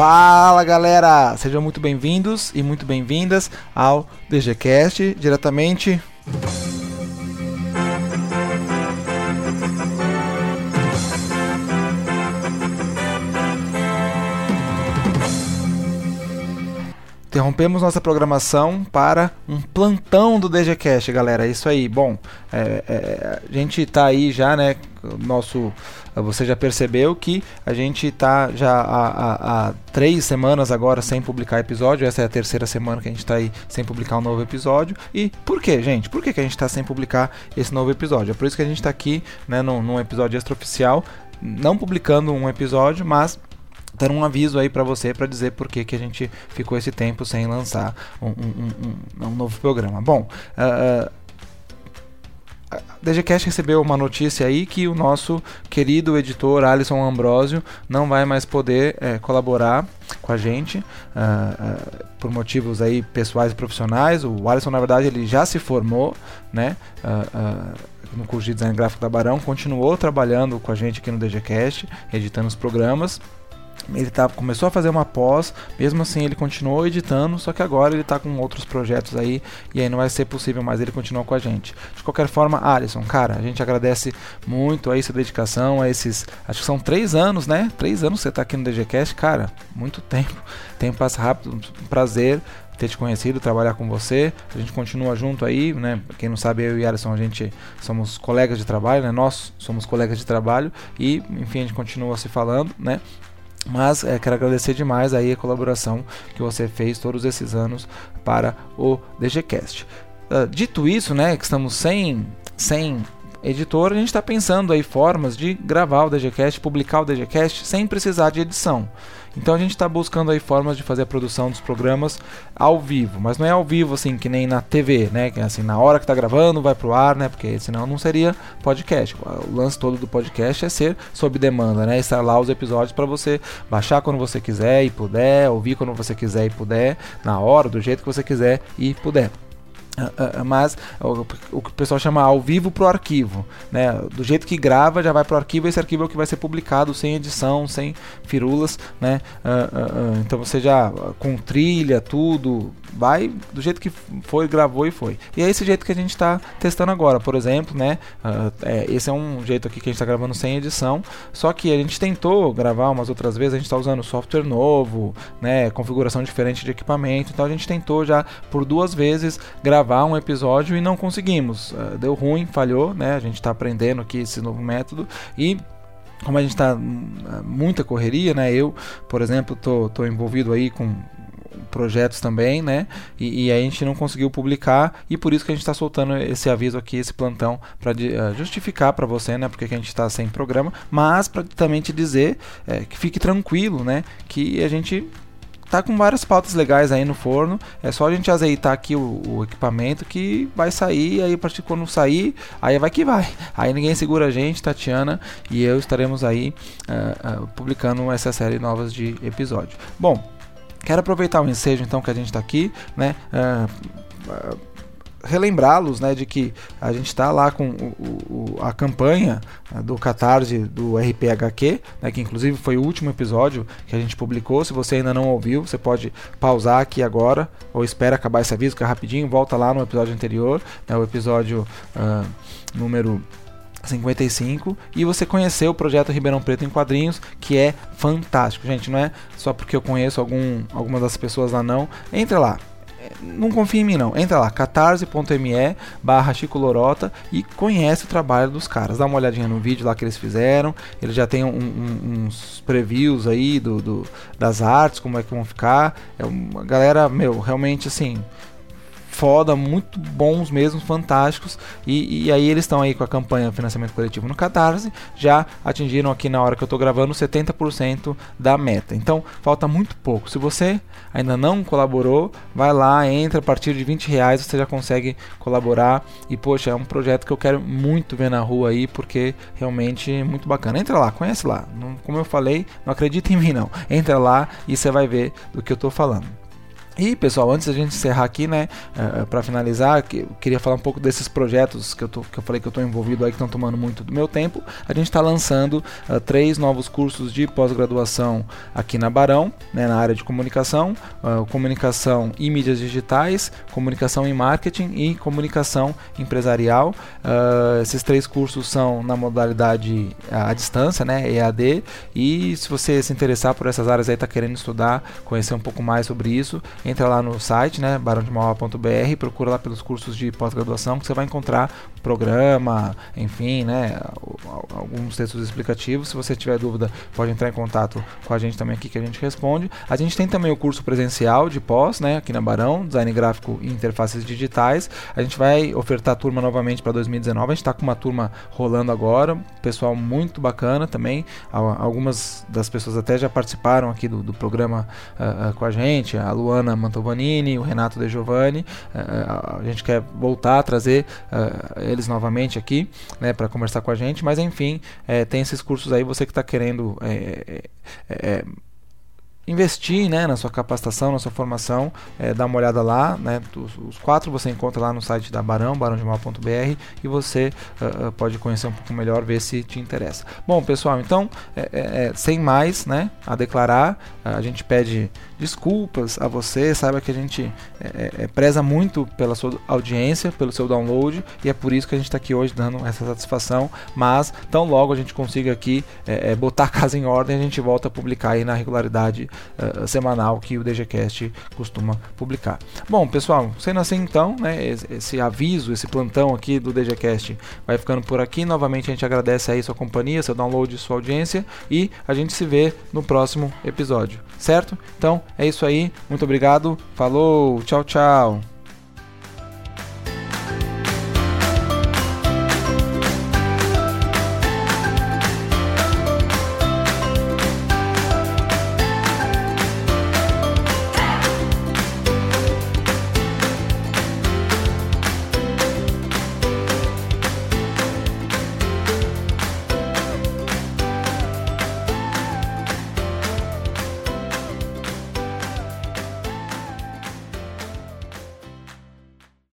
Fala galera, sejam muito bem-vindos e muito bem-vindas ao DGCast, diretamente Interrompemos nossa programação para um plantão do DGCast, galera. É isso aí. Bom, é, é, a gente está aí já, né? Nosso, você já percebeu que a gente está já há, há, há, três semanas agora sem publicar episódio. Essa é a terceira semana que a gente está aí sem publicar um novo episódio. E por que, gente? Por que, que a gente está sem publicar esse novo episódio? É por isso que a gente está aqui, né, num, num episódio extraoficial, não publicando um episódio, mas dar um aviso aí para você para dizer por que, que a gente ficou esse tempo sem lançar um, um, um, um novo programa. Bom, uh, a DGCast recebeu uma notícia aí que o nosso querido editor Alisson Ambrosio não vai mais poder é, colaborar com a gente uh, uh, por motivos aí pessoais e profissionais. O Alisson, na verdade, ele já se formou, né? Uh, no curso de design gráfico da Barão, continuou trabalhando com a gente aqui no DGCast, editando os programas ele tá, começou a fazer uma pós, mesmo assim ele continuou editando, só que agora ele está com outros projetos aí e aí não vai ser possível mais ele continuar com a gente. De qualquer forma, Alisson, cara, a gente agradece muito aí sua dedicação, a esses, acho que são três anos, né? Três anos que você está aqui no DGCast, cara, muito tempo, tempo passa rápido, um prazer ter te conhecido, trabalhar com você. A gente continua junto aí, né? Quem não sabe, eu e Alisson, a gente somos colegas de trabalho, né? Nós somos colegas de trabalho e, enfim, a gente continua se falando, né? Mas é, quero agradecer demais aí a colaboração que você fez todos esses anos para o DGCast. Uh, dito isso, né, que estamos sem, sem editor, a gente está pensando aí formas de gravar o DGCast, publicar o DGCast sem precisar de edição. Então a gente está buscando aí formas de fazer a produção dos programas ao vivo, mas não é ao vivo assim que nem na TV, né? Que é assim na hora que está gravando vai pro ar, né? Porque senão não seria podcast. O lance todo do podcast é ser sob demanda, né? Estar lá os episódios para você baixar quando você quiser e puder, ouvir quando você quiser e puder, na hora, do jeito que você quiser e puder. Uh, uh, mas o, que o pessoal chama ao vivo pro arquivo, né? Do jeito que grava já vai pro arquivo, esse arquivo é o que vai ser publicado sem edição, sem firulas, né? Uh, então você já com trilha, tudo, vai do jeito que foi, gravou e foi. E é esse jeito que a gente está testando agora, por exemplo, né? É, esse é um jeito aqui que a gente está gravando sem edição, só que a gente tentou gravar umas outras vezes, a gente está usando software novo, né? Configuração diferente de equipamento, então a gente tentou já por duas vezes gravar gravar um episódio e não conseguimos. Uh, deu ruim, falhou, né? A gente está aprendendo aqui esse novo método e como a gente está ah, muita correria, né? Eu, por exemplo, tô, tô envolvido aí com projetos também, né? E, e a gente não conseguiu publicar e por isso que a gente está soltando esse aviso aqui, esse plantão para uh, justificar para você, né? Porque a gente está sem programa, mas para também te dizer é, que fique tranquilo, né? Que a gente tá com várias pautas legais aí no forno. É só a gente azeitar aqui o, o equipamento que vai sair. Aí a partir de quando sair, aí vai que vai. Aí ninguém segura a gente, Tatiana e eu estaremos aí uh, uh, publicando essa série novas de episódio. Bom, quero aproveitar o ensejo então que a gente está aqui, né? Uh, relembrá-los né, de que a gente está lá com o, o, a campanha né, do Catarse do RPHQ, né, que inclusive foi o último episódio que a gente publicou. Se você ainda não ouviu, você pode pausar aqui agora ou espera acabar esse aviso, que é rapidinho, volta lá no episódio anterior, né, o episódio uh, número 55 e você conheceu o projeto Ribeirão Preto em quadrinhos, que é fantástico, gente. Não é só porque eu conheço algum, algumas das pessoas lá, não. Entra lá, não confia em mim não. Entra lá, catarse.me barra Chico Lorota e conhece o trabalho dos caras. Dá uma olhadinha no vídeo lá que eles fizeram. Eles já tem um, um, uns previews aí do, do, das artes, como é que vão ficar. É uma galera, meu, realmente assim foda, muito bons mesmo, fantásticos. E, e aí eles estão aí com a campanha Financiamento Coletivo no Catarse, já atingiram aqui na hora que eu estou gravando 70% da meta. Então falta muito pouco. Se você ainda não colaborou, vai lá, entra a partir de 20 reais, você já consegue colaborar. E poxa, é um projeto que eu quero muito ver na rua aí, porque realmente é muito bacana. Entra lá, conhece lá. Não, como eu falei, não acredita em mim não. Entra lá e você vai ver do que eu estou falando. E pessoal, antes da gente encerrar aqui, né, eh, eh, para finalizar, que, eu queria falar um pouco desses projetos que eu, tô, que eu falei que eu estou envolvido aí, que estão tomando muito do meu tempo. A gente está lançando uh, três novos cursos de pós-graduação aqui na Barão, né, na área de comunicação, uh, comunicação e mídias digitais, comunicação em marketing e comunicação empresarial. esses três cursos são na modalidade à distância, né, EAD. E se você se interessar por essas áreas aí, está querendo estudar, conhecer um pouco mais sobre isso entra lá no site, né, barãodemauá.br, procura lá pelos cursos de pós-graduação que você vai encontrar programa, enfim, né, alguns textos explicativos. Se você tiver dúvida, pode entrar em contato com a gente também aqui que a gente responde. A gente tem também o curso presencial de pós, né, aqui na Barão, design gráfico e interfaces digitais. A gente vai ofertar a turma novamente para 2019. A gente está com uma turma rolando agora, pessoal muito bacana também. Algumas das pessoas até já participaram aqui do, do programa uh, uh, com a gente, a Luana Mantovanini, o Renato De Giovanni. Uh, a gente quer voltar a trazer eles novamente aqui, né, para conversar com a gente. Mas enfim, tem esses cursos aí, você que está querendo é, é, investir né, na sua capacitação, na sua formação, é, dá uma olhada lá, né, os, os, quatro você encontra lá no site da Barão, barãodemal.br e você uh, pode conhecer um pouco melhor, ver se te interessa. Bom, pessoal, então, é, é, sem mais né, a declarar, a gente pede desculpas a você, saiba que a gente preza muito pela sua audiência, pelo seu download e é por isso que a gente está aqui hoje dando essa satisfação, mas tão logo a gente consiga aqui botar a casa em ordem, a gente volta a publicar aí na regularidade uh, semanal que o DGCast costuma publicar. Bom, pessoal, sendo assim então, né, esse, esse, aviso, esse plantão aqui do DGCast vai ficando por aqui. Novamente a gente agradece aí sua companhia, seu download, sua audiência e a gente se vê no próximo episódio, certo? Então é isso aí, muito obrigado, falou, tchau, tchau.